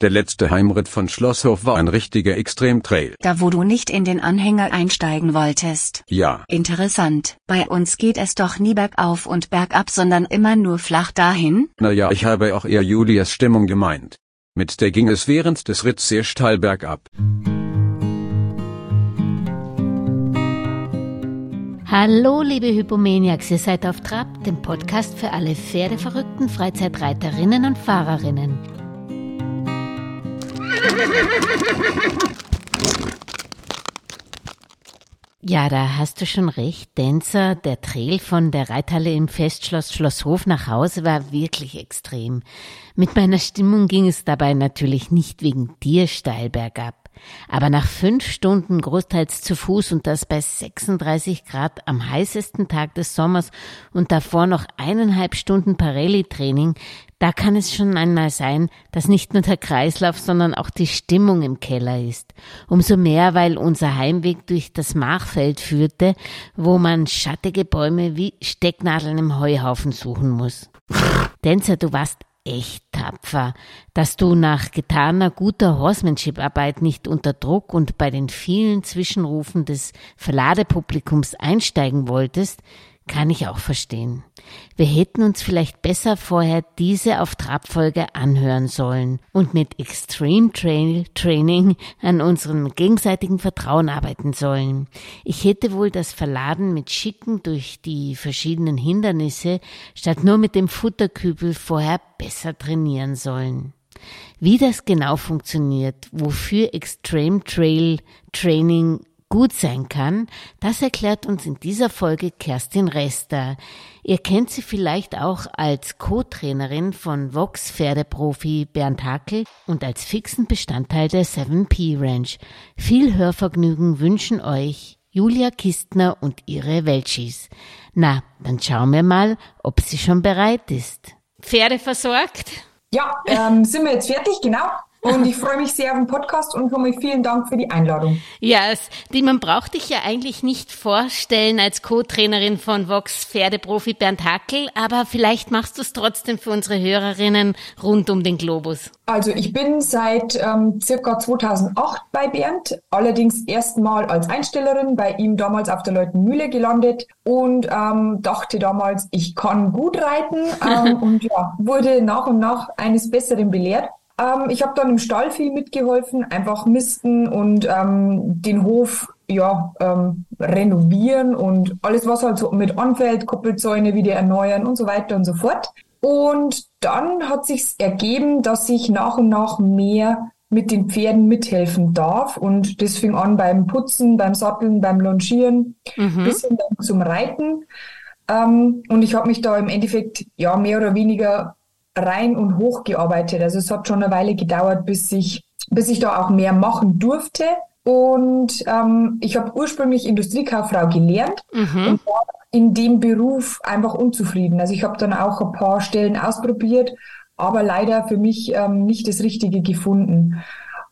Der letzte Heimritt von Schlosshof war ein richtiger Extremtrail. Da wo du nicht in den Anhänger einsteigen wolltest. Ja. Interessant. Bei uns geht es doch nie bergauf und bergab, sondern immer nur flach dahin? Naja, ich habe auch eher Julias Stimmung gemeint. Mit der ging es während des Ritts sehr steil bergab. Hallo, liebe Hypomaniacs, ihr seid auf Trab, dem Podcast für alle pferdeverrückten Freizeitreiterinnen und Fahrerinnen. Ja, da hast du schon recht, Denzer. Der Trail von der Reithalle im Festschloss Schlosshof nach Hause war wirklich extrem. Mit meiner Stimmung ging es dabei natürlich nicht wegen dir steil bergab. Aber nach fünf Stunden großteils zu Fuß und das bei 36 Grad am heißesten Tag des Sommers und davor noch eineinhalb Stunden Parelli-Training, da kann es schon einmal sein, dass nicht nur der Kreislauf, sondern auch die Stimmung im Keller ist. Umso mehr, weil unser Heimweg durch das Machfeld führte, wo man schattige Bäume wie Stecknadeln im Heuhaufen suchen muss. Denzer, du warst echt tapfer, dass du nach getaner guter Horsemanship-Arbeit nicht unter Druck und bei den vielen Zwischenrufen des Verladepublikums einsteigen wolltest, kann ich auch verstehen. Wir hätten uns vielleicht besser vorher diese auf Trabfolge anhören sollen und mit Extreme Trail Training an unserem gegenseitigen Vertrauen arbeiten sollen. Ich hätte wohl das Verladen mit Schicken durch die verschiedenen Hindernisse statt nur mit dem Futterkübel vorher besser trainieren sollen. Wie das genau funktioniert, wofür Extreme Trail Training gut sein kann, das erklärt uns in dieser Folge Kerstin Rester. Ihr kennt sie vielleicht auch als Co-Trainerin von Vox Pferdeprofi Bernd Hackel und als fixen Bestandteil der 7P Ranch. Viel Hörvergnügen wünschen euch Julia Kistner und ihre Welchis. Na, dann schauen wir mal, ob sie schon bereit ist. Pferde versorgt? Ja, ähm, sind wir jetzt fertig, genau. Und ich freue mich sehr auf den Podcast und schon mal vielen Dank für die Einladung. Ja, die man braucht dich ja eigentlich nicht vorstellen als Co-Trainerin von Vox Pferdeprofi Bernd Hackel, aber vielleicht machst du es trotzdem für unsere Hörerinnen rund um den Globus. Also ich bin seit ähm, circa 2008 bei Bernd, allerdings erstmal als Einstellerin bei ihm damals auf der Leutenmühle gelandet und ähm, dachte damals, ich kann gut reiten ähm, und ja, wurde nach und nach eines Besseren belehrt. Ähm, ich habe dann im Stall viel mitgeholfen, einfach misten und ähm, den Hof ja ähm, renovieren und alles, was halt so mit anfällt, Koppelzäune wieder erneuern und so weiter und so fort. Und dann hat sich ergeben, dass ich nach und nach mehr mit den Pferden mithelfen darf. Und das fing an beim Putzen, beim Satteln, beim Longieren, mhm. bis hin zum Reiten. Ähm, und ich habe mich da im Endeffekt ja mehr oder weniger rein und hoch gearbeitet. Also es hat schon eine Weile gedauert, bis ich, bis ich da auch mehr machen durfte. Und ähm, ich habe ursprünglich Industriekauffrau gelernt mhm. und war in dem Beruf einfach unzufrieden. Also ich habe dann auch ein paar Stellen ausprobiert, aber leider für mich ähm, nicht das Richtige gefunden.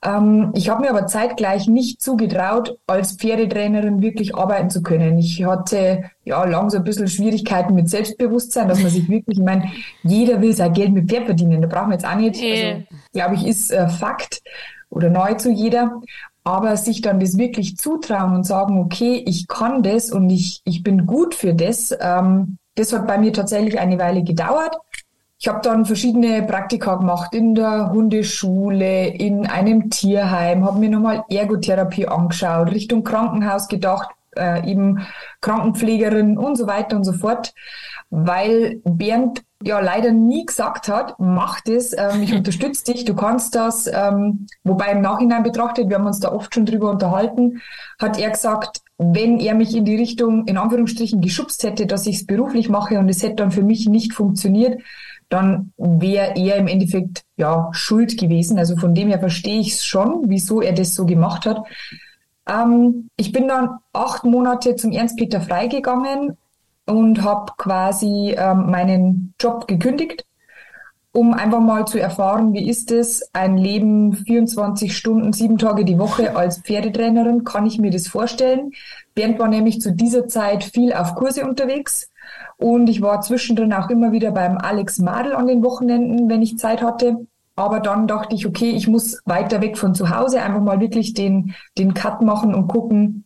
Ähm, ich habe mir aber zeitgleich nicht zugetraut, als Pferdetrainerin wirklich arbeiten zu können. Ich hatte ja lang so ein bisschen Schwierigkeiten mit Selbstbewusstsein, dass man sich wirklich, ich meine, jeder will sein Geld mit Pferd verdienen. Da brauchen wir jetzt auch nicht. Also, glaube ich, ist äh, Fakt oder neu zu jeder. Aber sich dann das wirklich zutrauen und sagen, okay, ich kann das und ich, ich bin gut für das, ähm, das hat bei mir tatsächlich eine Weile gedauert. Ich habe dann verschiedene Praktika gemacht in der Hundeschule, in einem Tierheim, habe mir nochmal Ergotherapie angeschaut, Richtung Krankenhaus gedacht, äh, eben Krankenpflegerin und so weiter und so fort, weil Bernd ja leider nie gesagt hat, mach das, ähm, ich unterstütze dich, du kannst das. Ähm, wobei im Nachhinein betrachtet, wir haben uns da oft schon drüber unterhalten, hat er gesagt, wenn er mich in die Richtung, in Anführungsstrichen, geschubst hätte, dass ich es beruflich mache und es hätte dann für mich nicht funktioniert, dann wäre er im Endeffekt ja schuld gewesen. Also von dem her verstehe ich es schon, wieso er das so gemacht hat. Ähm, ich bin dann acht Monate zum Ernst-Peter freigegangen und habe quasi ähm, meinen Job gekündigt, um einfach mal zu erfahren, wie ist es, ein Leben 24 Stunden, sieben Tage die Woche als Pferdetrainerin, kann ich mir das vorstellen. Bernd war nämlich zu dieser Zeit viel auf Kurse unterwegs und ich war zwischendrin auch immer wieder beim Alex Madel an den Wochenenden, wenn ich Zeit hatte. Aber dann dachte ich, okay, ich muss weiter weg von zu Hause, einfach mal wirklich den, den Cut machen und gucken,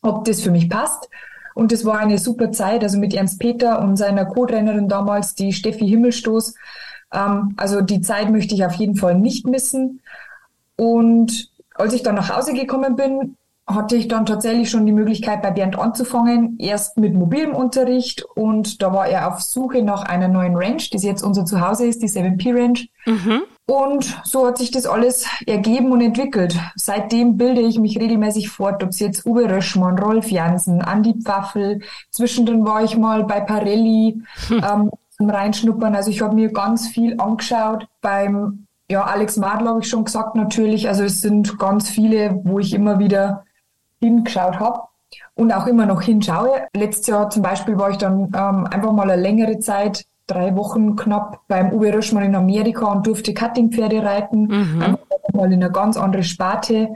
ob das für mich passt. Und es war eine super Zeit, also mit Ernst Peter und seiner Co-Trainerin damals, die Steffi Himmelstoß. Ähm, also die Zeit möchte ich auf jeden Fall nicht missen. Und als ich dann nach Hause gekommen bin, hatte ich dann tatsächlich schon die Möglichkeit, bei Bernd anzufangen. Erst mit mobilem Unterricht und da war er auf Suche nach einer neuen Ranch, die jetzt unser Zuhause ist, die 7P Ranch. Mhm. Und so hat sich das alles ergeben und entwickelt. Seitdem bilde ich mich regelmäßig fort, ob es jetzt Uwe Röschmann, Rolf Jansen, Andi Pfaffel, zwischendrin war ich mal bei Parelli hm. ähm, zum Reinschnuppern. Also ich habe mir ganz viel angeschaut. Beim ja, Alex Madler habe ich schon gesagt natürlich. Also es sind ganz viele, wo ich immer wieder hingeschaut habe und auch immer noch hinschaue. Letztes Jahr zum Beispiel war ich dann ähm, einfach mal eine längere Zeit, drei Wochen knapp, beim Uwe Röschmann in Amerika und durfte Cuttingpferde reiten, mhm. einfach mal in eine ganz andere Sparte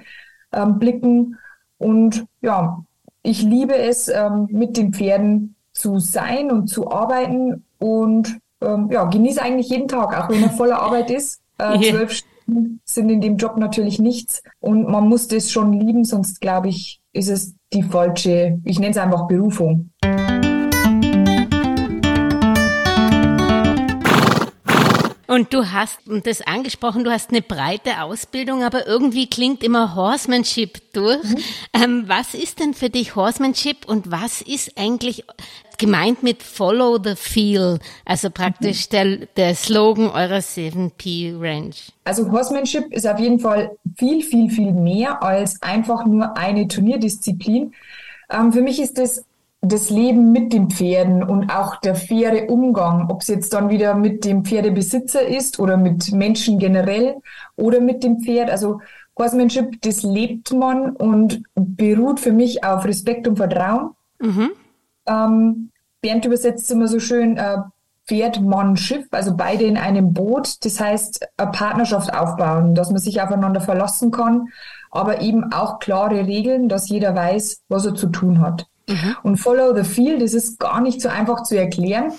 ähm, blicken. Und ja, ich liebe es, ähm, mit den Pferden zu sein und zu arbeiten und ähm, ja, genieße eigentlich jeden Tag, auch wenn er voller Arbeit ist. Äh, zwölf Stunden sind in dem Job natürlich nichts und man muss das schon lieben, sonst glaube ich, ist es die falsche, ich nenne es einfach Berufung. Und du hast das angesprochen, du hast eine breite Ausbildung, aber irgendwie klingt immer Horsemanship durch. Mhm. Ähm, was ist denn für dich Horsemanship und was ist eigentlich gemeint mit Follow the Feel, also praktisch mhm. der, der Slogan eurer 7P Range? Also Horsemanship ist auf jeden Fall viel, viel, viel mehr als einfach nur eine Turnierdisziplin. Ähm, für mich ist das das Leben mit den Pferden und auch der faire Umgang, ob es jetzt dann wieder mit dem Pferdebesitzer ist oder mit Menschen generell oder mit dem Pferd. Also Horsemanship, das lebt man und beruht für mich auf Respekt und Vertrauen. Mhm. Ähm, Bernd übersetzt immer so schön äh, Pferd, Mann, Schiff, also beide in einem Boot. Das heißt, eine Partnerschaft aufbauen, dass man sich aufeinander verlassen kann, aber eben auch klare Regeln, dass jeder weiß, was er zu tun hat. Mhm. Und Follow the Feel, das ist gar nicht so einfach zu erklären.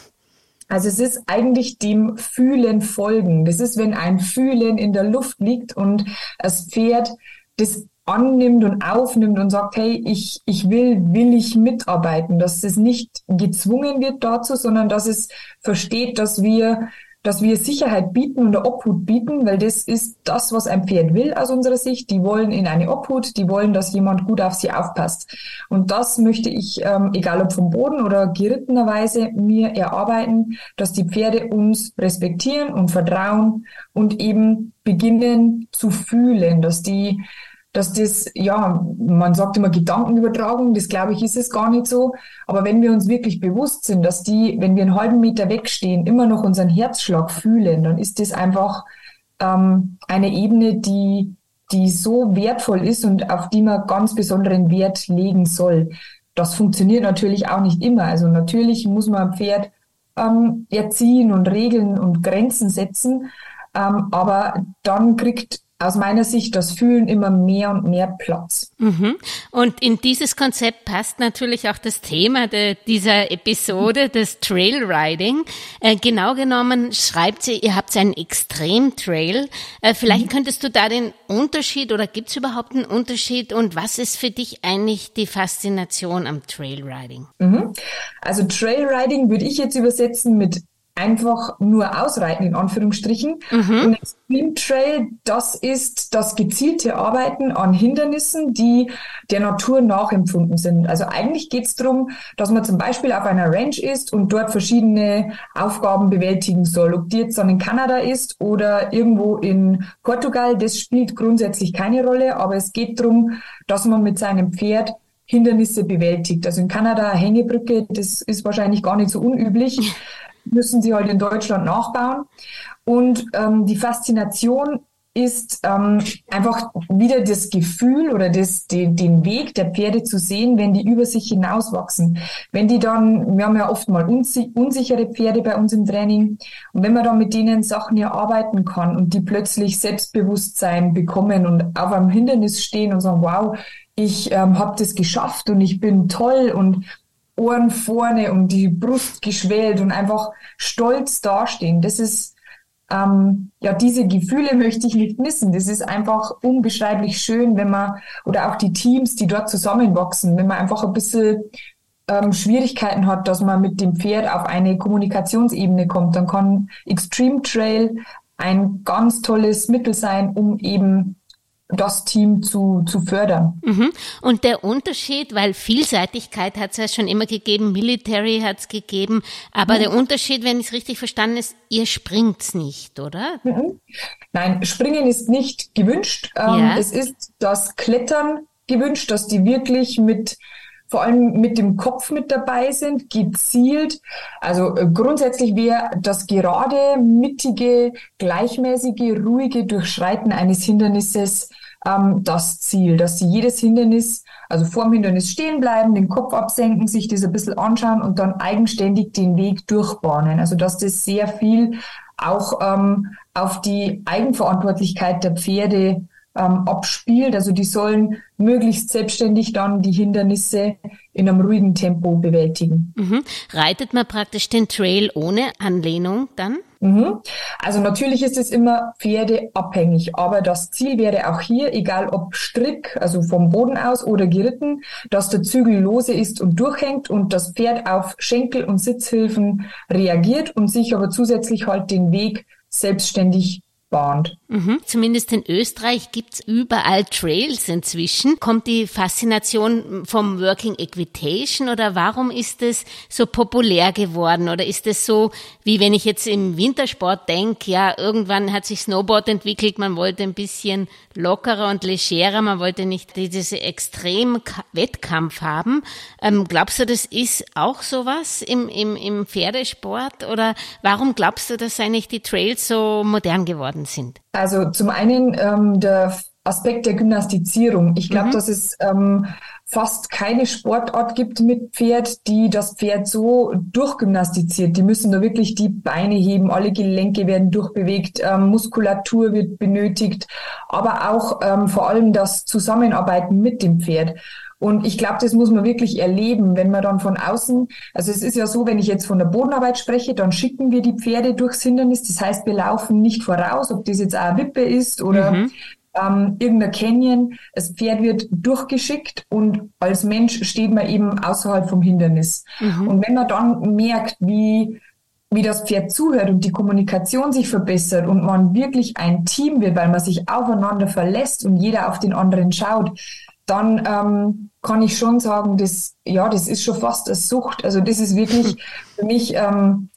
Also es ist eigentlich dem Fühlen folgen. Das ist, wenn ein Fühlen in der Luft liegt und das Pferd das annimmt und aufnimmt und sagt, hey, ich, ich will, will ich mitarbeiten, dass es nicht gezwungen wird dazu, sondern dass es versteht, dass wir dass wir Sicherheit bieten und Obhut bieten, weil das ist das, was ein Pferd will aus unserer Sicht. Die wollen in eine Obhut, die wollen, dass jemand gut auf sie aufpasst. Und das möchte ich, ähm, egal ob vom Boden oder gerittenerweise, mir erarbeiten, dass die Pferde uns respektieren und vertrauen und eben beginnen zu fühlen, dass die dass das, ja, man sagt immer Gedankenübertragung, das glaube ich ist es gar nicht so. Aber wenn wir uns wirklich bewusst sind, dass die, wenn wir einen halben Meter wegstehen, immer noch unseren Herzschlag fühlen, dann ist das einfach ähm, eine Ebene, die, die so wertvoll ist und auf die man ganz besonderen Wert legen soll. Das funktioniert natürlich auch nicht immer. Also natürlich muss man ein Pferd ähm, erziehen und Regeln und Grenzen setzen. Ähm, aber dann kriegt aus meiner Sicht das Fühlen immer mehr und mehr Platz. Mhm. Und in dieses Konzept passt natürlich auch das Thema de, dieser Episode, das Trailriding. Äh, genau genommen schreibt sie, ihr habt einen Extremtrail. Äh, vielleicht mhm. könntest du da den Unterschied oder gibt es überhaupt einen Unterschied und was ist für dich eigentlich die Faszination am Trailriding? Mhm. Also Trailriding würde ich jetzt übersetzen mit einfach nur ausreiten, in Anführungsstrichen. Mhm. Und Extreme Trail, das ist das gezielte Arbeiten an Hindernissen, die der Natur nachempfunden sind. Also eigentlich geht es darum, dass man zum Beispiel auf einer Ranch ist und dort verschiedene Aufgaben bewältigen soll. Ob die jetzt dann in Kanada ist oder irgendwo in Portugal, das spielt grundsätzlich keine Rolle, aber es geht darum, dass man mit seinem Pferd Hindernisse bewältigt. Also in Kanada Hängebrücke, das ist wahrscheinlich gar nicht so unüblich müssen sie heute in Deutschland nachbauen. Und ähm, die Faszination ist ähm, einfach wieder das Gefühl oder das, den, den Weg der Pferde zu sehen, wenn die über sich hinauswachsen. Wenn die dann, wir haben ja oft mal unsichere Pferde bei uns im Training, und wenn man dann mit denen Sachen erarbeiten kann und die plötzlich Selbstbewusstsein bekommen und auf einem Hindernis stehen und sagen, wow, ich ähm, habe das geschafft und ich bin toll und Ohren vorne und die Brust geschwellt und einfach stolz dastehen. Das ist ähm, ja, diese Gefühle möchte ich nicht missen. Das ist einfach unbeschreiblich schön, wenn man, oder auch die Teams, die dort zusammenwachsen, wenn man einfach ein bisschen ähm, Schwierigkeiten hat, dass man mit dem Pferd auf eine Kommunikationsebene kommt, dann kann Extreme Trail ein ganz tolles Mittel sein, um eben das Team zu, zu fördern. Mhm. Und der Unterschied, weil Vielseitigkeit hat es ja schon immer gegeben, Military hat es gegeben, aber mhm. der Unterschied, wenn ich es richtig verstanden ist, ihr springt's nicht, oder? Mhm. Nein, Springen ist nicht gewünscht. Ähm, ja. Es ist das Klettern gewünscht, dass die wirklich mit vor allem mit dem Kopf mit dabei sind, gezielt. Also äh, grundsätzlich wäre das gerade, mittige, gleichmäßige, ruhige Durchschreiten eines Hindernisses ähm, das Ziel, dass sie jedes Hindernis, also vor dem Hindernis stehen bleiben, den Kopf absenken, sich das ein bisschen anschauen und dann eigenständig den Weg durchbahnen. Also dass das sehr viel auch ähm, auf die Eigenverantwortlichkeit der Pferde ähm, abspielt. Also die sollen möglichst selbstständig dann die Hindernisse in einem ruhigen Tempo bewältigen. Mhm. Reitet man praktisch den Trail ohne Anlehnung dann? Mhm. Also natürlich ist es immer pferdeabhängig, aber das Ziel wäre auch hier, egal ob Strick, also vom Boden aus oder geritten, dass der Zügel lose ist und durchhängt und das Pferd auf Schenkel und Sitzhilfen reagiert und sich aber zusätzlich halt den Weg selbstständig bahnt. Mhm. Zumindest in Österreich gibt's überall Trails inzwischen. Kommt die Faszination vom Working Equitation oder warum ist es so populär geworden? Oder ist es so, wie wenn ich jetzt im Wintersport denke, ja, irgendwann hat sich Snowboard entwickelt, man wollte ein bisschen lockerer und legerer, man wollte nicht diese extrem Wettkampf haben. Ähm, glaubst du, das ist auch sowas im, im, im Pferdesport? Oder warum glaubst du, dass eigentlich die Trails so modern geworden geworden sind? Also zum einen ähm, der Aspekt der Gymnastizierung. Ich glaube, mhm. dass es ähm, fast keine Sportart gibt mit Pferd, die das Pferd so durchgymnastiziert. Die müssen da wirklich die Beine heben, alle Gelenke werden durchbewegt, ähm, Muskulatur wird benötigt, aber auch ähm, vor allem das Zusammenarbeiten mit dem Pferd. Und ich glaube, das muss man wirklich erleben, wenn man dann von außen, also es ist ja so, wenn ich jetzt von der Bodenarbeit spreche, dann schicken wir die Pferde durchs Hindernis. Das heißt, wir laufen nicht voraus, ob das jetzt auch eine Wippe ist oder mhm. ähm, irgendein Canyon. Das Pferd wird durchgeschickt und als Mensch steht man eben außerhalb vom Hindernis. Mhm. Und wenn man dann merkt, wie wie das Pferd zuhört und die Kommunikation sich verbessert und man wirklich ein Team wird, weil man sich aufeinander verlässt und jeder auf den anderen schaut, dann ähm, kann ich schon sagen, das, ja, das ist schon fast eine Sucht. Also das ist wirklich für mich ähm,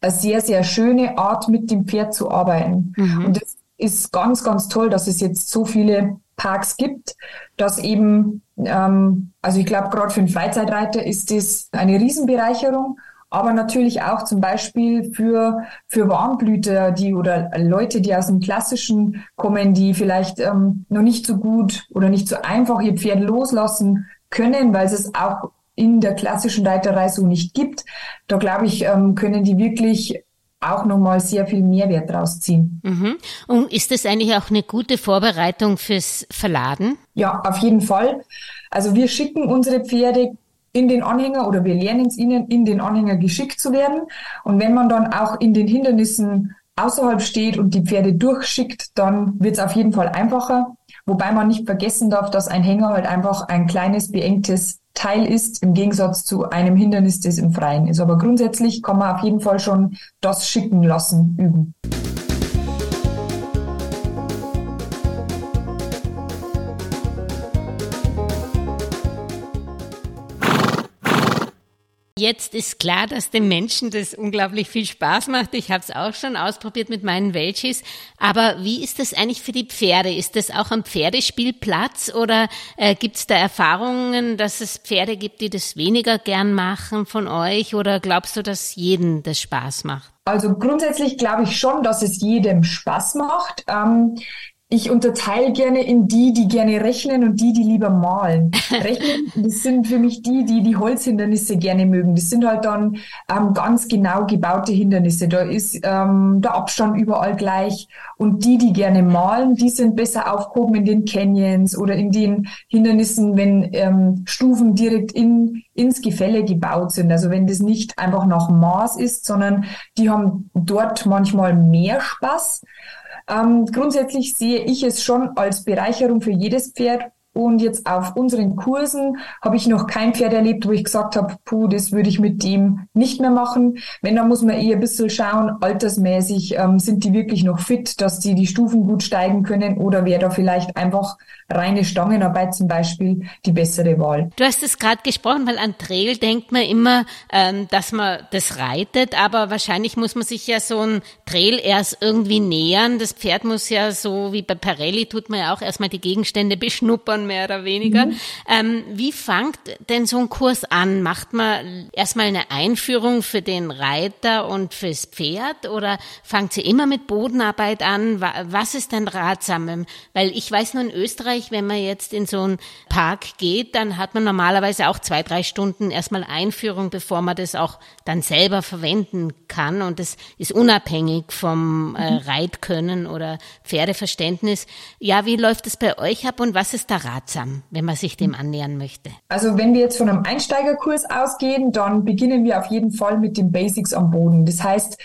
eine sehr, sehr schöne Art, mit dem Pferd zu arbeiten. Mhm. Und das ist ganz, ganz toll, dass es jetzt so viele Parks gibt, dass eben, ähm, also ich glaube, gerade für einen Freizeitreiter ist das eine Riesenbereicherung aber natürlich auch zum Beispiel für, für Warmblüter, die oder Leute, die aus dem Klassischen kommen, die vielleicht ähm, noch nicht so gut oder nicht so einfach ihr Pferd loslassen können, weil es auch in der klassischen Reiterei so nicht gibt. Da glaube ich, ähm, können die wirklich auch nochmal sehr viel Mehrwert draus ziehen. Mhm. Und ist das eigentlich auch eine gute Vorbereitung fürs Verladen? Ja, auf jeden Fall. Also wir schicken unsere Pferde in den Anhänger oder wir lernen es ihnen, in den Anhänger geschickt zu werden. Und wenn man dann auch in den Hindernissen außerhalb steht und die Pferde durchschickt, dann wird es auf jeden Fall einfacher. Wobei man nicht vergessen darf, dass ein Hänger halt einfach ein kleines, beengtes Teil ist, im Gegensatz zu einem Hindernis, das im Freien ist. Aber grundsätzlich kann man auf jeden Fall schon das Schicken lassen üben. Jetzt ist klar, dass dem Menschen das unglaublich viel Spaß macht. Ich habe es auch schon ausprobiert mit meinen Welchis. Aber wie ist das eigentlich für die Pferde? Ist das auch am Pferdespielplatz oder äh, gibt es da Erfahrungen, dass es Pferde gibt, die das weniger gern machen von euch? Oder glaubst du, dass jedem das Spaß macht? Also grundsätzlich glaube ich schon, dass es jedem Spaß macht. Ähm, Ich unterteile gerne in die, die gerne rechnen und die, die lieber malen. Rechnen, das sind für mich die, die die Holzhindernisse gerne mögen. Das sind halt dann ähm, ganz genau gebaute Hindernisse. Da ist ähm, der Abstand überall gleich. Und die, die gerne malen, die sind besser aufgehoben in den Canyons oder in den Hindernissen, wenn ähm, Stufen direkt in, ins Gefälle gebaut sind. Also wenn das nicht einfach nach Maß ist, sondern die haben dort manchmal mehr Spaß. Ähm, grundsätzlich sehe ich es schon als Bereicherung für jedes Pferd, und jetzt auf unseren Kursen habe ich noch kein Pferd erlebt, wo ich gesagt habe, puh, das würde ich mit dem nicht mehr machen. Wenn, dann muss man eher ein bisschen schauen, altersmäßig, ähm, sind die wirklich noch fit, dass die die Stufen gut steigen können oder wäre da vielleicht einfach reine Stangenarbeit zum Beispiel die bessere Wahl. Du hast es gerade gesprochen, weil an Trail denkt man immer, ähm, dass man das reitet, aber wahrscheinlich muss man sich ja so ein Trail erst irgendwie nähern. Das Pferd muss ja so wie bei Parelli tut man ja auch erstmal die Gegenstände beschnuppern schon mehr oder weniger. Mhm. Ähm, wie fängt denn so ein Kurs an? Macht man erstmal eine Einführung für den Reiter und fürs Pferd oder fangt sie immer mit Bodenarbeit an? Was ist denn ratsam? Weil ich weiß nur in Österreich, wenn man jetzt in so einen Park geht, dann hat man normalerweise auch zwei, drei Stunden erstmal Einführung, bevor man das auch dann selber verwenden kann. Und das ist unabhängig vom äh, mhm. Reitkönnen oder Pferdeverständnis. Ja, wie läuft es bei euch ab und was ist da ratsam, wenn man sich dem annähern möchte? Also wenn wir jetzt von einem Einsteigerkurs ausgehen, dann beginnen wir auf jeden Fall mit den Basics am Boden. Das heißt,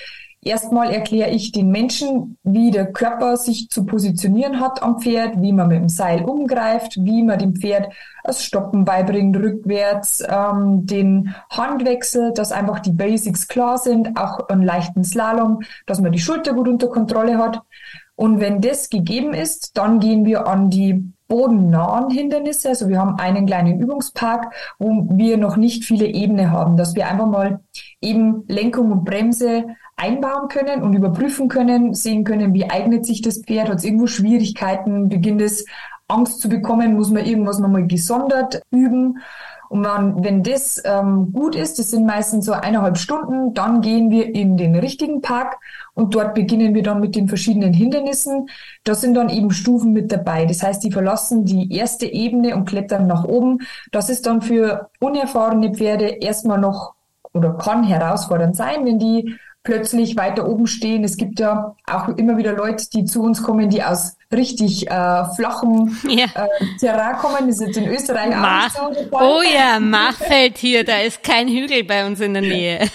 Erstmal erkläre ich den Menschen, wie der Körper sich zu positionieren hat am Pferd, wie man mit dem Seil umgreift, wie man dem Pferd das Stoppen beibringt, rückwärts, ähm, den Handwechsel, dass einfach die Basics klar sind, auch einen leichten Slalom, dass man die Schulter gut unter Kontrolle hat. Und wenn das gegeben ist, dann gehen wir an die bodennahen Hindernisse. Also wir haben einen kleinen Übungspark, wo wir noch nicht viele Ebene haben, dass wir einfach mal eben Lenkung und Bremse einbauen können und überprüfen können, sehen können, wie eignet sich das Pferd, hat es irgendwo Schwierigkeiten, beginnt es Angst zu bekommen, muss man irgendwas nochmal gesondert üben. Und man, wenn das ähm, gut ist, das sind meistens so eineinhalb Stunden, dann gehen wir in den richtigen Park und dort beginnen wir dann mit den verschiedenen Hindernissen. Da sind dann eben Stufen mit dabei. Das heißt, die verlassen die erste Ebene und klettern nach oben. Das ist dann für unerfahrene Pferde erstmal noch oder kann herausfordernd sein, wenn die plötzlich weiter oben stehen. Es gibt ja auch immer wieder Leute, die zu uns kommen, die aus richtig äh, flachem ja. äh, Terrain kommen. Das ist jetzt in Österreich Mach. auch so Oh ja, Machfeld hier, da ist kein Hügel bei uns in der Nähe.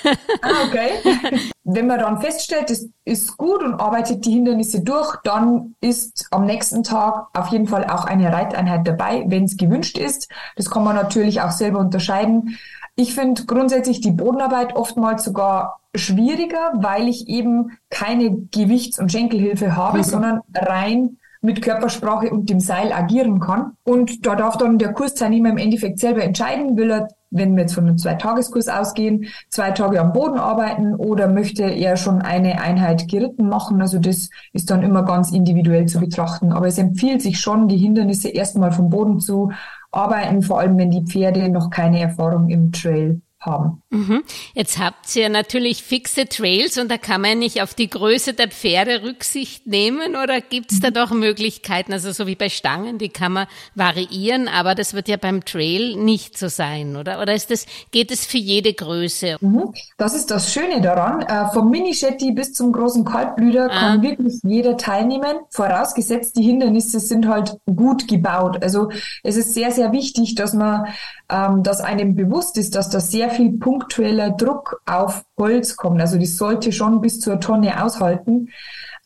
ah, okay. Wenn man dann feststellt, das ist gut und arbeitet die Hindernisse durch, dann ist am nächsten Tag auf jeden Fall auch eine Reiteinheit dabei, wenn es gewünscht ist. Das kann man natürlich auch selber unterscheiden. Ich finde grundsätzlich die Bodenarbeit oftmals sogar schwieriger, weil ich eben keine Gewichts- und Schenkelhilfe habe, mhm. sondern rein mit Körpersprache und dem Seil agieren kann. Und da darf dann der Kursteilnehmer im Endeffekt selber entscheiden, will er, wenn wir jetzt von einem Zweitageskurs ausgehen, zwei Tage am Boden arbeiten oder möchte er schon eine Einheit geritten machen. Also das ist dann immer ganz individuell zu betrachten. Aber es empfiehlt sich schon, die Hindernisse erstmal vom Boden zu arbeiten, vor allem wenn die Pferde noch keine Erfahrung im Trail haben. Mhm. Jetzt habt ihr natürlich fixe Trails und da kann man nicht auf die Größe der Pferde Rücksicht nehmen oder gibt es da mhm. doch Möglichkeiten, also so wie bei Stangen, die kann man variieren, aber das wird ja beim Trail nicht so sein, oder? Oder ist das, geht es für jede Größe? Mhm. Das ist das Schöne daran. Äh, vom Mini-Shetty bis zum großen Kaltblüter ah. kann wirklich jeder teilnehmen, vorausgesetzt die Hindernisse sind halt gut gebaut. Also es ist sehr, sehr wichtig, dass man, ähm, dass einem bewusst ist, dass das sehr viel punktueller Druck auf Holz kommt. Also die sollte schon bis zur Tonne aushalten,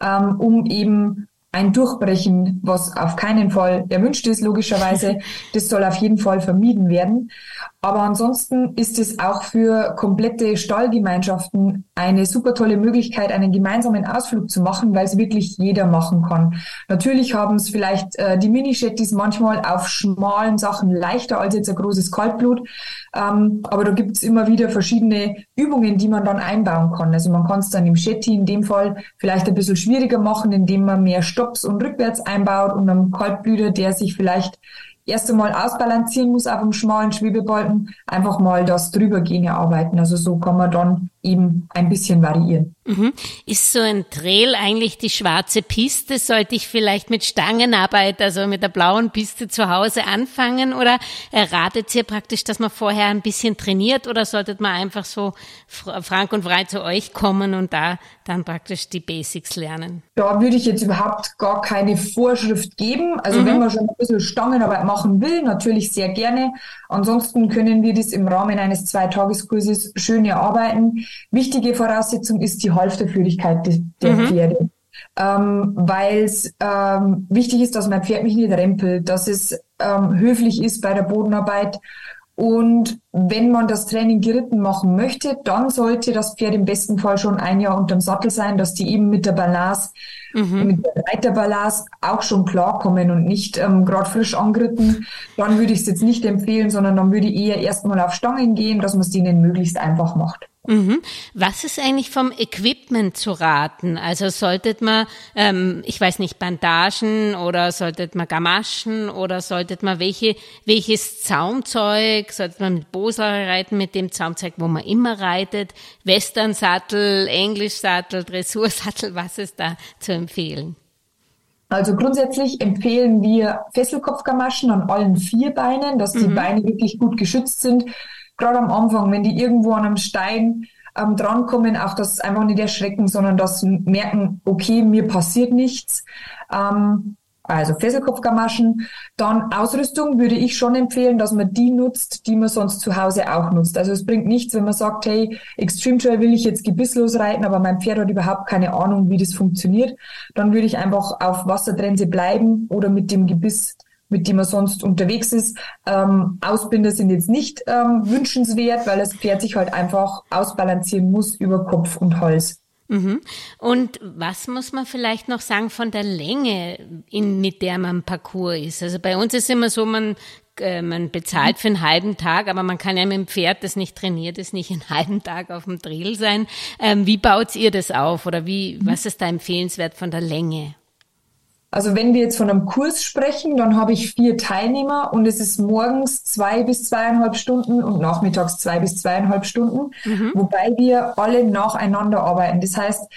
ähm, um eben ein Durchbrechen, was auf keinen Fall erwünscht ist, logischerweise, das soll auf jeden Fall vermieden werden. Aber ansonsten ist es auch für komplette Stallgemeinschaften eine super tolle Möglichkeit, einen gemeinsamen Ausflug zu machen, weil es wirklich jeder machen kann. Natürlich haben es vielleicht äh, die Mini-Shetties manchmal auf schmalen Sachen leichter als jetzt ein großes Kaltblut. Ähm, aber da gibt es immer wieder verschiedene Übungen, die man dann einbauen kann. Also man kann es dann im Shetty in dem Fall vielleicht ein bisschen schwieriger machen, indem man mehr Stops und rückwärts einbaut und am Kaltblüter, der sich vielleicht erst einmal ausbalancieren muss auf einem schmalen Schwebebalken, einfach mal das drübergehen erarbeiten. Also so kann man dann eben ein bisschen variieren. Mhm. Ist so ein Trail eigentlich die schwarze Piste? Sollte ich vielleicht mit Stangenarbeit, also mit der blauen Piste zu Hause anfangen? Oder ratet ihr praktisch, dass man vorher ein bisschen trainiert? Oder solltet man einfach so frank und frei zu euch kommen und da dann praktisch die Basics lernen? Da würde ich jetzt überhaupt gar keine Vorschrift geben. Also mhm. wenn man schon ein bisschen Stangenarbeit machen will, natürlich sehr gerne. Ansonsten können wir das im Rahmen eines Zweitageskurses schön erarbeiten. Wichtige Voraussetzung ist die Halfterführigkeit der mhm. Pferde. Ähm, weil es ähm, wichtig ist, dass mein Pferd mich nicht rempelt, dass es ähm, höflich ist bei der Bodenarbeit. Und wenn man das Training geritten machen möchte, dann sollte das Pferd im besten Fall schon ein Jahr unterm Sattel sein, dass die eben mit der Balance, mhm. mit der Reiterbalance auch schon klarkommen und nicht ähm, gerade frisch angeritten. Dann würde ich es jetzt nicht empfehlen, sondern dann würde ich eher erstmal auf Stangen gehen, dass man es denen möglichst einfach macht. Mhm. Was ist eigentlich vom Equipment zu raten? Also solltet man, ähm, ich weiß nicht, Bandagen oder solltet man Gamaschen oder solltet man welche, welches Zaumzeug, solltet man mit Bosel reiten, mit dem Zaumzeug, wo man immer reitet, Westernsattel, Englischsattel, Dressursattel, was ist da zu empfehlen? Also grundsätzlich empfehlen wir Fesselkopfgamaschen an allen vier Beinen, dass die mhm. Beine wirklich gut geschützt sind gerade am Anfang, wenn die irgendwo an einem Stein ähm, drankommen, auch das einfach nicht erschrecken, sondern das merken, okay, mir passiert nichts. Ähm, also Fesselkopfgamaschen. Dann Ausrüstung würde ich schon empfehlen, dass man die nutzt, die man sonst zu Hause auch nutzt. Also es bringt nichts, wenn man sagt, hey, Extreme Trail will ich jetzt gebisslos reiten, aber mein Pferd hat überhaupt keine Ahnung, wie das funktioniert. Dann würde ich einfach auf Wassertrense bleiben oder mit dem Gebiss mit dem man sonst unterwegs ist. Ähm, Ausbinder sind jetzt nicht ähm, wünschenswert, weil das Pferd sich halt einfach ausbalancieren muss über Kopf und Hals. Mhm. Und was muss man vielleicht noch sagen von der Länge, in, mit der man Parcours ist? Also bei uns ist immer so, man äh, man bezahlt für einen halben Tag, aber man kann ja mit dem Pferd, das nicht trainiert ist, nicht einen halben Tag auf dem Drill sein. Ähm, wie baut ihr das auf oder wie, was ist da empfehlenswert von der Länge? Also wenn wir jetzt von einem Kurs sprechen, dann habe ich vier Teilnehmer und es ist morgens zwei bis zweieinhalb Stunden und nachmittags zwei bis zweieinhalb Stunden, mhm. wobei wir alle nacheinander arbeiten. Das heißt,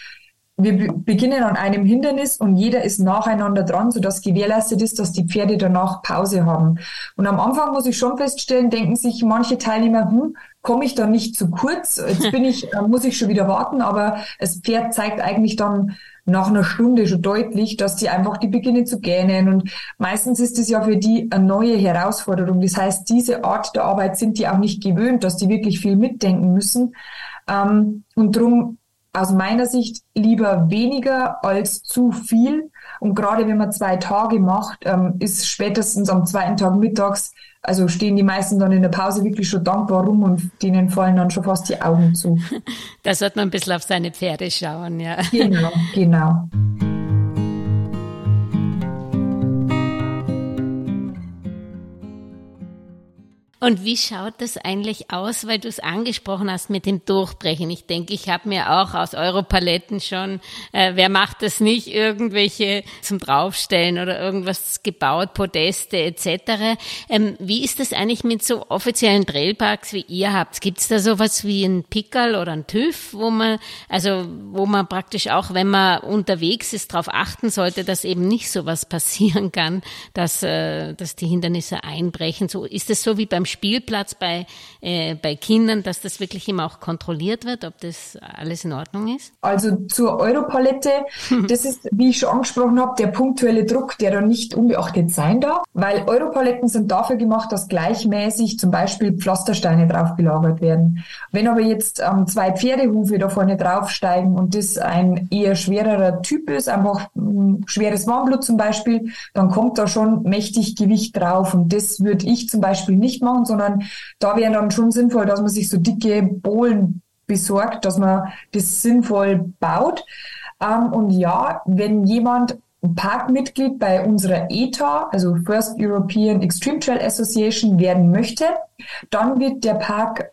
wir beginnen an einem Hindernis und jeder ist nacheinander dran, sodass gewährleistet ist, dass die Pferde danach Pause haben. Und am Anfang muss ich schon feststellen, denken sich manche Teilnehmer, hm, komme ich da nicht zu kurz? Jetzt bin ich, äh, muss ich schon wieder warten, aber das Pferd zeigt eigentlich dann nach einer Stunde schon deutlich, dass die einfach die beginnen zu gähnen. Und meistens ist es ja für die eine neue Herausforderung. Das heißt, diese Art der Arbeit sind die auch nicht gewöhnt, dass die wirklich viel mitdenken müssen. Ähm, und drum aus meiner Sicht lieber weniger als zu viel. Und gerade wenn man zwei Tage macht, ähm, ist spätestens am zweiten Tag mittags also stehen die meisten dann in der Pause wirklich schon dankbar rum und denen fallen dann schon fast die Augen zu. Da sollte man ein bisschen auf seine Pferde schauen, ja. Genau, genau. Und wie schaut das eigentlich aus, weil du es angesprochen hast mit dem Durchbrechen? Ich denke, ich habe mir auch aus Europaletten schon, äh, wer macht das nicht, irgendwelche zum Draufstellen oder irgendwas gebaut, Podeste etc. Ähm, wie ist das eigentlich mit so offiziellen Trailparks, wie ihr habt? Gibt es da sowas wie ein Pickerl oder ein TÜV, wo man, also wo man praktisch auch, wenn man unterwegs ist, darauf achten sollte, dass eben nicht sowas passieren kann, dass, äh, dass die Hindernisse einbrechen? So ist es so wie beim Spielplatz bei, äh, bei Kindern, dass das wirklich immer auch kontrolliert wird, ob das alles in Ordnung ist? Also zur Europalette, das ist, wie ich schon angesprochen habe, der punktuelle Druck, der da nicht unbeachtet sein darf, weil Europaletten sind dafür gemacht, dass gleichmäßig zum Beispiel Pflastersteine drauf gelagert werden. Wenn aber jetzt ähm, zwei Pferdehufe da vorne draufsteigen und das ein eher schwererer Typ ist, einfach ähm, schweres Warmblut zum Beispiel, dann kommt da schon mächtig Gewicht drauf und das würde ich zum Beispiel nicht machen, sondern da wäre dann schon sinnvoll, dass man sich so dicke Bohlen besorgt, dass man das sinnvoll baut. Ähm, und ja, wenn jemand Parkmitglied bei unserer ETA, also First European Extreme Trail Association, werden möchte, dann wird der Park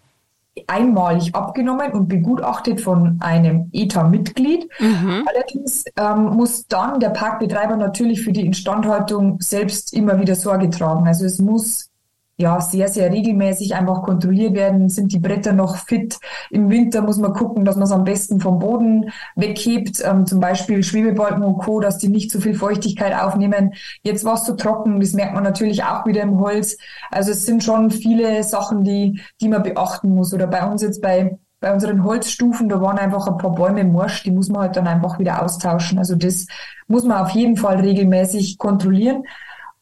einmalig abgenommen und begutachtet von einem ETA-Mitglied. Mhm. Allerdings ähm, muss dann der Parkbetreiber natürlich für die Instandhaltung selbst immer wieder Sorge tragen. Also es muss ja sehr, sehr regelmäßig einfach kontrolliert werden. Sind die Bretter noch fit? Im Winter muss man gucken, dass man es am besten vom Boden weghebt. Ähm, zum Beispiel Schwebebalken und Co., dass die nicht zu viel Feuchtigkeit aufnehmen. Jetzt war es zu trocken, das merkt man natürlich auch wieder im Holz. Also es sind schon viele Sachen, die, die man beachten muss. Oder bei uns jetzt bei bei unseren Holzstufen, da waren einfach ein paar Bäume morsch, die muss man halt dann einfach wieder austauschen. Also das muss man auf jeden Fall regelmäßig kontrollieren.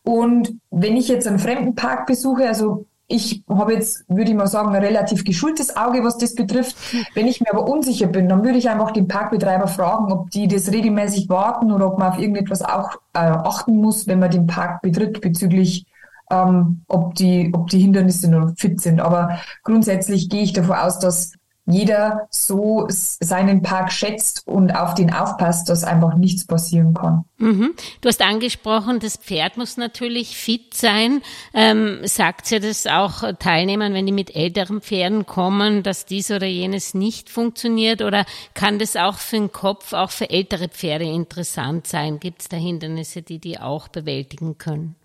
Und wenn ich jetzt einen fremden Park besuche, also ich habe jetzt, würde ich mal sagen, ein relativ geschultes Auge, was das betrifft. Wenn ich mir aber unsicher bin, dann würde ich einfach den Parkbetreiber fragen, ob die das regelmäßig warten oder ob man auf irgendetwas auch äh, achten muss, wenn man den Park betritt, bezüglich ähm, ob, die, ob die Hindernisse noch fit sind. Aber grundsätzlich gehe ich davon aus, dass jeder so seinen Park schätzt und auf den aufpasst, dass einfach nichts passieren kann. Mhm. Du hast angesprochen, das Pferd muss natürlich fit sein. Ähm, sagt ihr das auch Teilnehmern, wenn die mit älteren Pferden kommen, dass dies oder jenes nicht funktioniert? Oder kann das auch für den Kopf, auch für ältere Pferde interessant sein? Gibt es da Hindernisse, die die auch bewältigen können?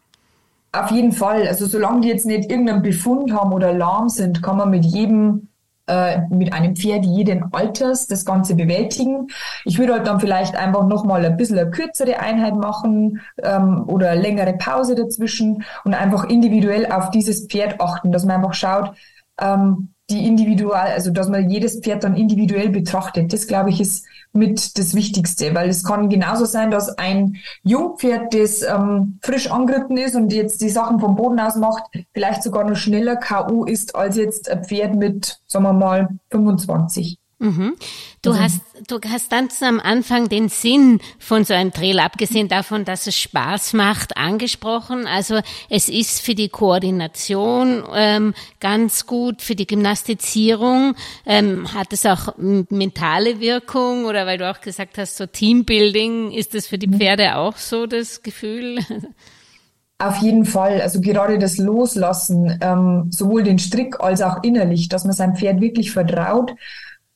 Auf jeden Fall. Also solange die jetzt nicht irgendeinen Befund haben oder lahm sind, kann man mit jedem äh, mit einem Pferd jeden Alters das Ganze bewältigen. Ich würde halt dann vielleicht einfach nochmal ein bisschen eine kürzere Einheit machen ähm, oder längere Pause dazwischen und einfach individuell auf dieses Pferd achten, dass man einfach schaut, ähm, die individual, also dass man jedes Pferd dann individuell betrachtet. Das glaube ich ist mit das Wichtigste, weil es kann genauso sein, dass ein Jungpferd, das ähm, frisch angeritten ist und jetzt die Sachen vom Boden aus macht, vielleicht sogar noch schneller K.O. ist als jetzt ein Pferd mit, sagen wir mal, 25. Mhm. Du also, hast, du hast ganz am Anfang den Sinn von so einem Trail, abgesehen davon, dass es Spaß macht, angesprochen. Also es ist für die Koordination ähm, ganz gut, für die Gymnastizierung. Ähm, hat es auch mentale Wirkung oder weil du auch gesagt hast, so Teambuilding, ist das für die mhm. Pferde auch so das Gefühl? Auf jeden Fall. Also gerade das Loslassen, ähm, sowohl den Strick als auch innerlich, dass man sein Pferd wirklich vertraut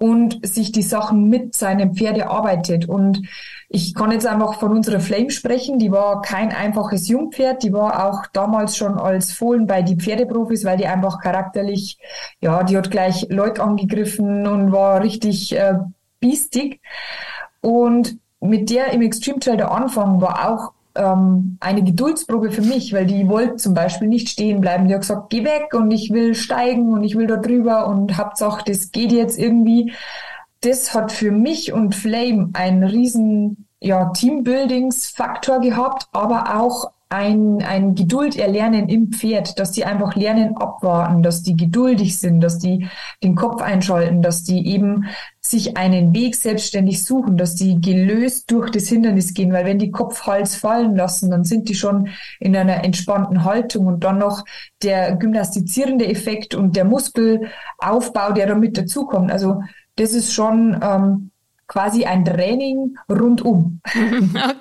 und sich die Sachen mit seinem Pferd erarbeitet. Und ich kann jetzt einfach von unserer Flame sprechen. Die war kein einfaches Jungpferd. Die war auch damals schon als Fohlen bei die Pferdeprofis, weil die einfach charakterlich, ja, die hat gleich Leute angegriffen und war richtig äh, biestig. Und mit der im Extreme Trail der Anfang war auch ähm, eine Geduldsprobe für mich, weil die wollte zum Beispiel nicht stehen bleiben. Die hat gesagt, geh weg und ich will steigen und ich will da drüber und Hauptsache, das geht jetzt irgendwie. Das hat für mich und Flame einen riesen ja, Teambuildingsfaktor gehabt, aber auch ein, ein Geduld erlernen im Pferd, dass die einfach lernen abwarten, dass die geduldig sind, dass die den Kopf einschalten, dass die eben sich einen Weg selbstständig suchen, dass die gelöst durch das Hindernis gehen, weil wenn die Kopf, Hals fallen lassen, dann sind die schon in einer entspannten Haltung und dann noch der gymnastizierende Effekt und der Muskelaufbau, der damit dazukommt. Also das ist schon ähm, quasi ein Training rundum.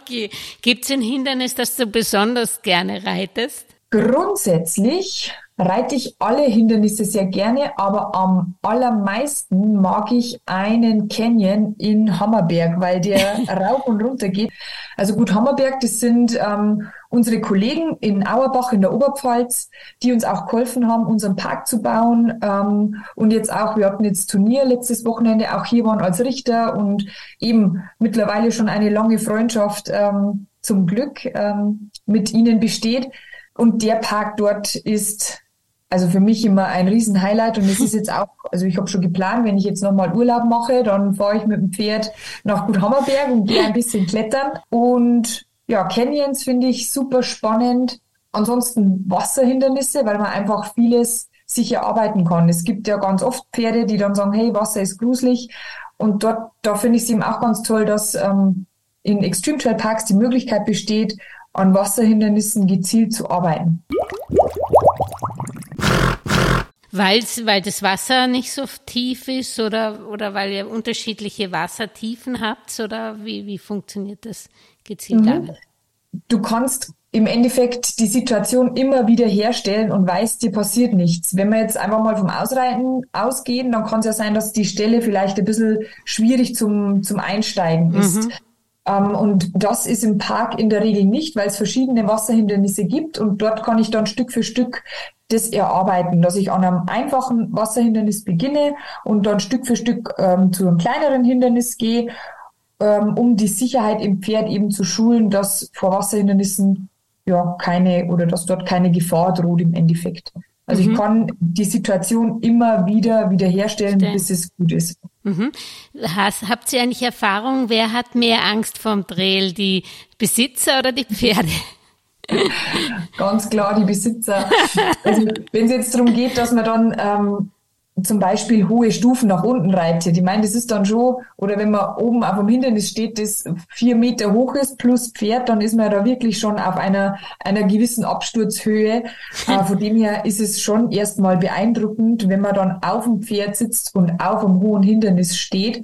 Okay. Gibt es ein Hindernis, das du besonders gerne reitest? Grundsätzlich reite ich alle Hindernisse sehr gerne, aber am allermeisten mag ich einen Canyon in Hammerberg, weil der rauf und runter geht. Also gut, Hammerberg, das sind ähm, unsere Kollegen in Auerbach in der Oberpfalz, die uns auch geholfen haben, unseren Park zu bauen. Ähm, und jetzt auch, wir hatten jetzt Turnier letztes Wochenende, auch hier waren als Richter und eben mittlerweile schon eine lange Freundschaft ähm, zum Glück ähm, mit ihnen besteht. Und der Park dort ist also für mich immer ein Riesenhighlight und es ist jetzt auch, also ich habe schon geplant, wenn ich jetzt nochmal Urlaub mache, dann fahre ich mit dem Pferd nach Gut Hammerberg und gehe ein bisschen klettern. Und ja, Canyons finde ich super spannend. Ansonsten Wasserhindernisse, weil man einfach vieles sich erarbeiten kann. Es gibt ja ganz oft Pferde, die dann sagen, hey, Wasser ist gruselig. Und dort, da finde ich es eben auch ganz toll, dass ähm, in Extreme Trail Parks die Möglichkeit besteht, an Wasserhindernissen gezielt zu arbeiten. Weil's, weil das Wasser nicht so tief ist oder, oder weil ihr unterschiedliche Wassertiefen habt oder wie, wie funktioniert das gezielt mhm. Du kannst im Endeffekt die Situation immer wieder herstellen und weißt, dir passiert nichts. Wenn wir jetzt einfach mal vom Ausreiten ausgehen, dann kann es ja sein, dass die Stelle vielleicht ein bisschen schwierig zum, zum Einsteigen ist. Mhm. Ähm, und das ist im Park in der Regel nicht, weil es verschiedene Wasserhindernisse gibt und dort kann ich dann Stück für Stück das erarbeiten, dass ich an einem einfachen Wasserhindernis beginne und dann Stück für Stück ähm, zu einem kleineren Hindernis gehe, ähm, um die Sicherheit im Pferd eben zu schulen, dass vor Wasserhindernissen ja keine oder dass dort keine Gefahr droht im Endeffekt. Also mhm. ich kann die Situation immer wieder wiederherstellen, Stellen. bis es gut ist. Mhm. Has, habt ihr eigentlich Erfahrung, wer hat mehr Angst vorm Trail, die Besitzer oder die Pferde? Ganz klar die Besitzer. Also, wenn es jetzt darum geht, dass man dann ähm, zum Beispiel hohe Stufen nach unten reitet. Ich meine, das ist dann schon, oder wenn man oben auf dem Hindernis steht, das vier Meter hoch ist plus Pferd, dann ist man da wirklich schon auf einer, einer gewissen Absturzhöhe. äh, von dem her ist es schon erstmal beeindruckend, wenn man dann auf dem Pferd sitzt und auf einem hohen Hindernis steht.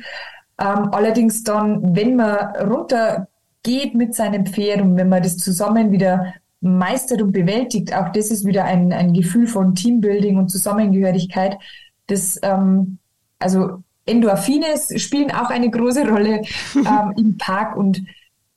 Ähm, allerdings dann, wenn man runter geht mit seinem Pferd und wenn man das zusammen wieder meistert und bewältigt, auch das ist wieder ein, ein Gefühl von Teambuilding und Zusammengehörigkeit, das, ähm, also Endorphine spielen auch eine große Rolle ähm, im Park und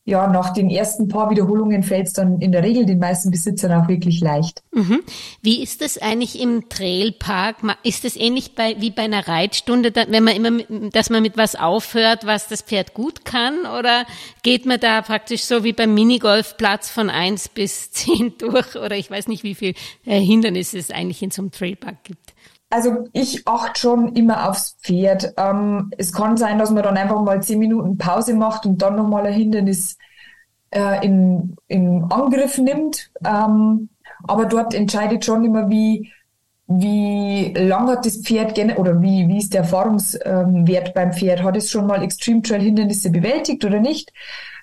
ja, nach den ersten paar Wiederholungen fällt es dann in der Regel den meisten Besitzern auch wirklich leicht. Mhm. Wie ist das eigentlich im Trailpark? Ist das ähnlich bei, wie bei einer Reitstunde, wenn man immer, dass man mit was aufhört, was das Pferd gut kann? Oder geht man da praktisch so wie beim Minigolfplatz von eins bis zehn durch? Oder ich weiß nicht, wie viel äh, Hindernisse es eigentlich in so einem Trailpark gibt. Also ich achte schon immer aufs Pferd. Ähm, es kann sein, dass man dann einfach mal zehn Minuten Pause macht und dann nochmal ein Hindernis äh, in, in Angriff nimmt. Ähm, aber dort entscheidet schon immer, wie, wie lang hat das Pferd oder wie, wie ist der Erfahrungswert ähm, beim Pferd? Hat es schon mal Extreme Trail Hindernisse bewältigt oder nicht?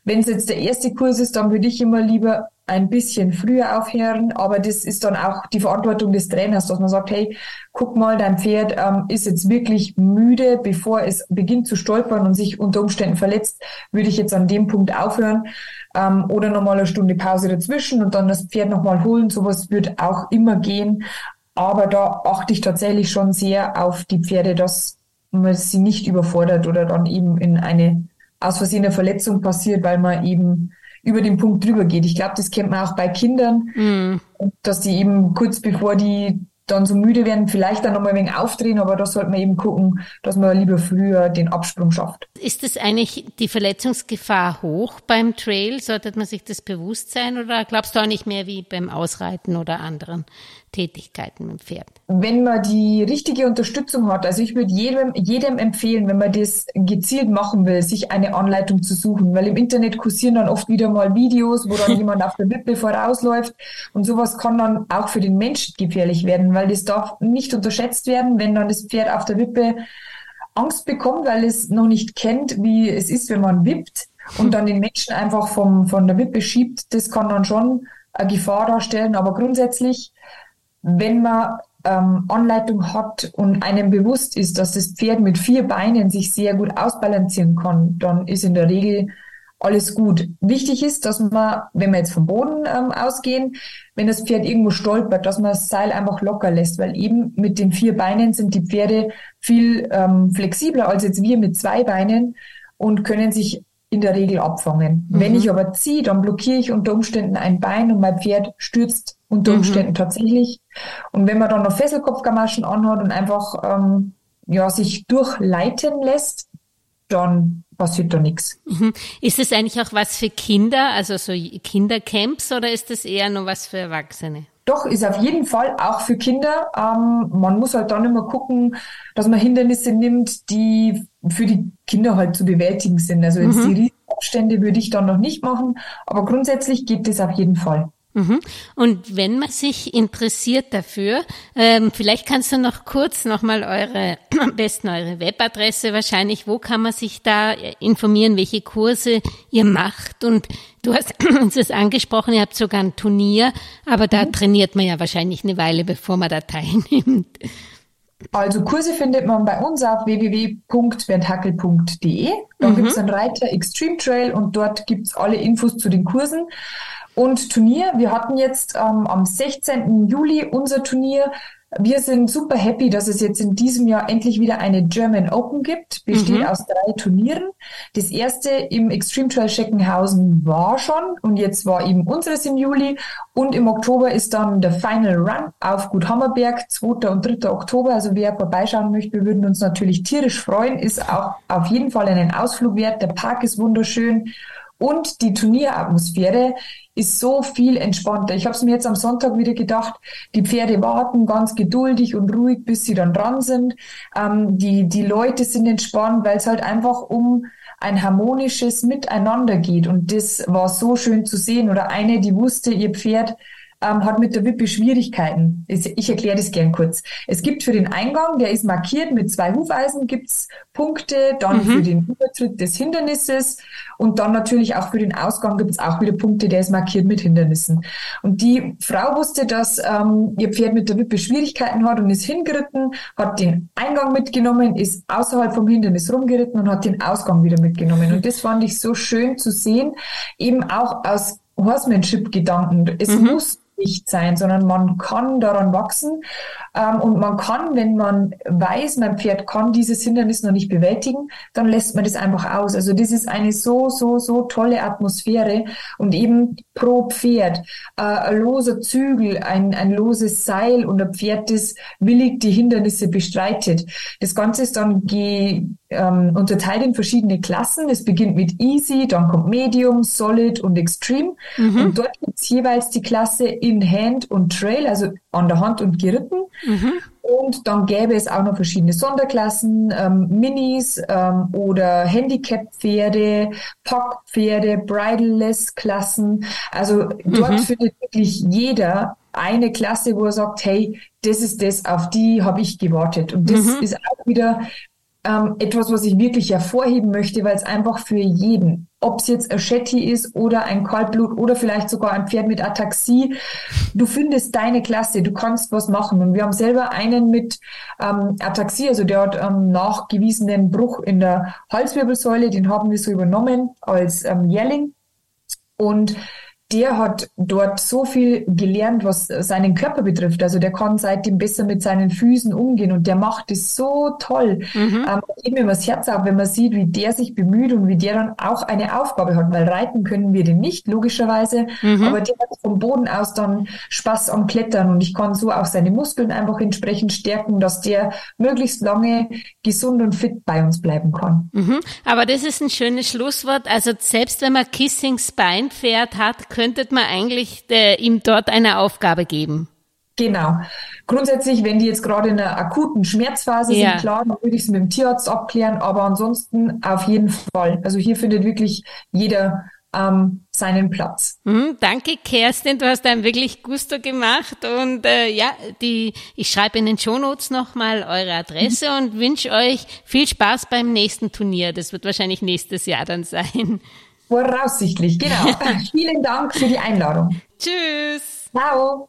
Wenn es jetzt der erste Kurs ist, dann würde ich immer lieber ein bisschen früher aufhören, aber das ist dann auch die Verantwortung des Trainers, dass man sagt, hey, guck mal, dein Pferd ähm, ist jetzt wirklich müde, bevor es beginnt zu stolpern und sich unter Umständen verletzt, würde ich jetzt an dem Punkt aufhören. Ähm, oder nochmal eine Stunde Pause dazwischen und dann das Pferd nochmal holen. Sowas wird auch immer gehen, aber da achte ich tatsächlich schon sehr auf die Pferde, dass man sie nicht überfordert oder dann eben in eine aus Versehen eine Verletzung passiert, weil man eben über den Punkt drüber geht. Ich glaube, das kennt man auch bei Kindern, mm. dass die eben kurz bevor die dann so müde werden, vielleicht dann nochmal ein wenig aufdrehen, aber da sollte man eben gucken, dass man lieber früher den Absprung schafft. Ist es eigentlich die Verletzungsgefahr hoch beim Trail? Sollte man sich das bewusst sein oder glaubst du auch nicht mehr wie beim Ausreiten oder anderen Tätigkeiten mit Pferd? Wenn man die richtige Unterstützung hat, also ich würde jedem, jedem empfehlen, wenn man das gezielt machen will, sich eine Anleitung zu suchen, weil im Internet kursieren dann oft wieder mal Videos, wo dann jemand auf der Wippe vorausläuft und sowas kann dann auch für den Menschen gefährlich werden, weil das darf nicht unterschätzt werden, wenn dann das Pferd auf der Wippe Angst bekommt, weil es noch nicht kennt, wie es ist, wenn man wippt und dann den Menschen einfach vom, von der Wippe schiebt, das kann dann schon eine Gefahr darstellen. Aber grundsätzlich wenn man ähm, Anleitung hat und einem bewusst ist, dass das Pferd mit vier Beinen sich sehr gut ausbalancieren kann, dann ist in der Regel alles gut. Wichtig ist, dass man, wenn wir jetzt vom Boden ähm, ausgehen, wenn das Pferd irgendwo stolpert, dass man das Seil einfach locker lässt, weil eben mit den vier Beinen sind die Pferde viel ähm, flexibler als jetzt wir mit zwei Beinen und können sich in der Regel abfangen. Mhm. Wenn ich aber ziehe, dann blockiere ich unter Umständen ein Bein und mein Pferd stürzt unter mhm. Umständen mhm. tatsächlich. Und wenn man dann noch Fesselkopfgamaschen anhat und einfach ähm, ja, sich durchleiten lässt, dann passiert da nichts. Mhm. Ist es eigentlich auch was für Kinder, also so Kindercamps, oder ist das eher nur was für Erwachsene? Doch, ist auf jeden Fall auch für Kinder. Ähm, man muss halt dann immer gucken, dass man Hindernisse nimmt, die für die Kinder halt zu bewältigen sind. Also jetzt mhm. die Riesenabstände würde ich dann noch nicht machen, aber grundsätzlich geht es auf jeden Fall. Mhm. Und wenn man sich interessiert dafür, ähm, vielleicht kannst du noch kurz nochmal eure, am besten eure Webadresse wahrscheinlich, wo kann man sich da informieren, welche Kurse ihr macht und du hast uns das angesprochen, ihr habt sogar ein Turnier, aber da mhm. trainiert man ja wahrscheinlich eine Weile, bevor man da teilnimmt. Also Kurse findet man bei uns auf www.berndhackel.de. Da mhm. gibt es einen Reiter Extreme Trail und dort gibt es alle Infos zu den Kursen. Und Turnier, wir hatten jetzt ähm, am 16. Juli unser Turnier Wir sind super happy, dass es jetzt in diesem Jahr endlich wieder eine German Open gibt. Besteht mhm. aus drei Turnieren. Das erste im Extreme Trail Scheckenhausen war schon und jetzt war eben unseres im Juli. Und im Oktober ist dann der Final Run auf Gut Hammerberg, 2. und 3. Oktober. Also wer vorbeischauen möchte, wir würden uns natürlich tierisch freuen. Ist auch auf jeden Fall einen Ausflug wert. Der Park ist wunderschön. Und die Turnieratmosphäre ist so viel entspannter. Ich habe es mir jetzt am Sonntag wieder gedacht, die Pferde warten ganz geduldig und ruhig, bis sie dann dran sind. Ähm, die, die Leute sind entspannt, weil es halt einfach um ein harmonisches Miteinander geht. Und das war so schön zu sehen. Oder eine, die wusste, ihr Pferd ähm, hat mit der Wippe Schwierigkeiten. Ich erkläre das gern kurz. Es gibt für den Eingang, der ist markiert mit zwei Hufeisen, gibt's Punkte, dann mhm. für den Übertritt des Hindernisses und dann natürlich auch für den Ausgang gibt's auch wieder Punkte, der ist markiert mit Hindernissen. Und die Frau wusste, dass ähm, ihr Pferd mit der Wippe Schwierigkeiten hat und ist hingeritten, hat den Eingang mitgenommen, ist außerhalb vom Hindernis rumgeritten und hat den Ausgang wieder mitgenommen. Und das fand ich so schön zu sehen, eben auch aus Horsemanship-Gedanken. Es mhm. muss nicht sein, sondern man kann daran wachsen und man kann, wenn man weiß, mein Pferd kann dieses Hindernis noch nicht bewältigen, dann lässt man das einfach aus. Also das ist eine so, so, so tolle Atmosphäre und eben pro Pferd äh, ein loser Zügel, ein, ein loses Seil und ein Pferd, das willig die Hindernisse bestreitet. Das Ganze ist dann ge ähm, unterteilt in verschiedene Klassen. Es beginnt mit Easy, dann kommt Medium, Solid und Extreme. Mhm. Und dort gibt es jeweils die Klasse in Hand und Trail, also an der Hand und geritten. Mhm. Und dann gäbe es auch noch verschiedene Sonderklassen, ähm, Minis ähm, oder Handicap-Pferde, Pock-Pferde, Bridleless-Klassen. Also dort mhm. findet wirklich jeder eine Klasse, wo er sagt, hey, das ist das, auf die habe ich gewartet. Und das mhm. ist auch wieder ähm, etwas, was ich wirklich hervorheben möchte, weil es einfach für jeden, ob es jetzt ein Shetty ist oder ein Kaltblut oder vielleicht sogar ein Pferd mit Ataxie, du findest deine Klasse, du kannst was machen. Und wir haben selber einen mit ähm, Ataxie, also der hat ähm, nachgewiesenen Bruch in der Halswirbelsäule, den haben wir so übernommen als ähm, Jährling. Und der hat dort so viel gelernt, was seinen Körper betrifft. Also der kann seitdem besser mit seinen Füßen umgehen und der macht es so toll. Mhm. Ähm, geht mir das Herz auf, wenn man sieht, wie der sich bemüht und wie der dann auch eine Aufgabe hat, weil reiten können wir den nicht, logischerweise, mhm. aber der hat vom Boden aus dann Spaß am Klettern und ich kann so auch seine Muskeln einfach entsprechend stärken, dass der möglichst lange gesund und fit bei uns bleiben kann. Mhm. Aber das ist ein schönes Schlusswort. Also selbst wenn man Kissing Spine Pferd hat, könnte man eigentlich der, ihm dort eine Aufgabe geben. Genau. Grundsätzlich, wenn die jetzt gerade in einer akuten Schmerzphase ja. sind, klar, dann würde ich es mit dem Tierarzt abklären, aber ansonsten auf jeden Fall. Also hier findet wirklich jeder ähm, seinen Platz. Mhm, danke, Kerstin, du hast einen wirklich Gusto gemacht und äh, ja, die, ich schreibe in den Shownotes nochmal eure Adresse mhm. und wünsche euch viel Spaß beim nächsten Turnier. Das wird wahrscheinlich nächstes Jahr dann sein. Voraussichtlich, genau. Vielen Dank für die Einladung. Tschüss. Ciao.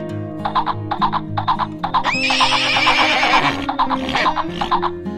Thank you.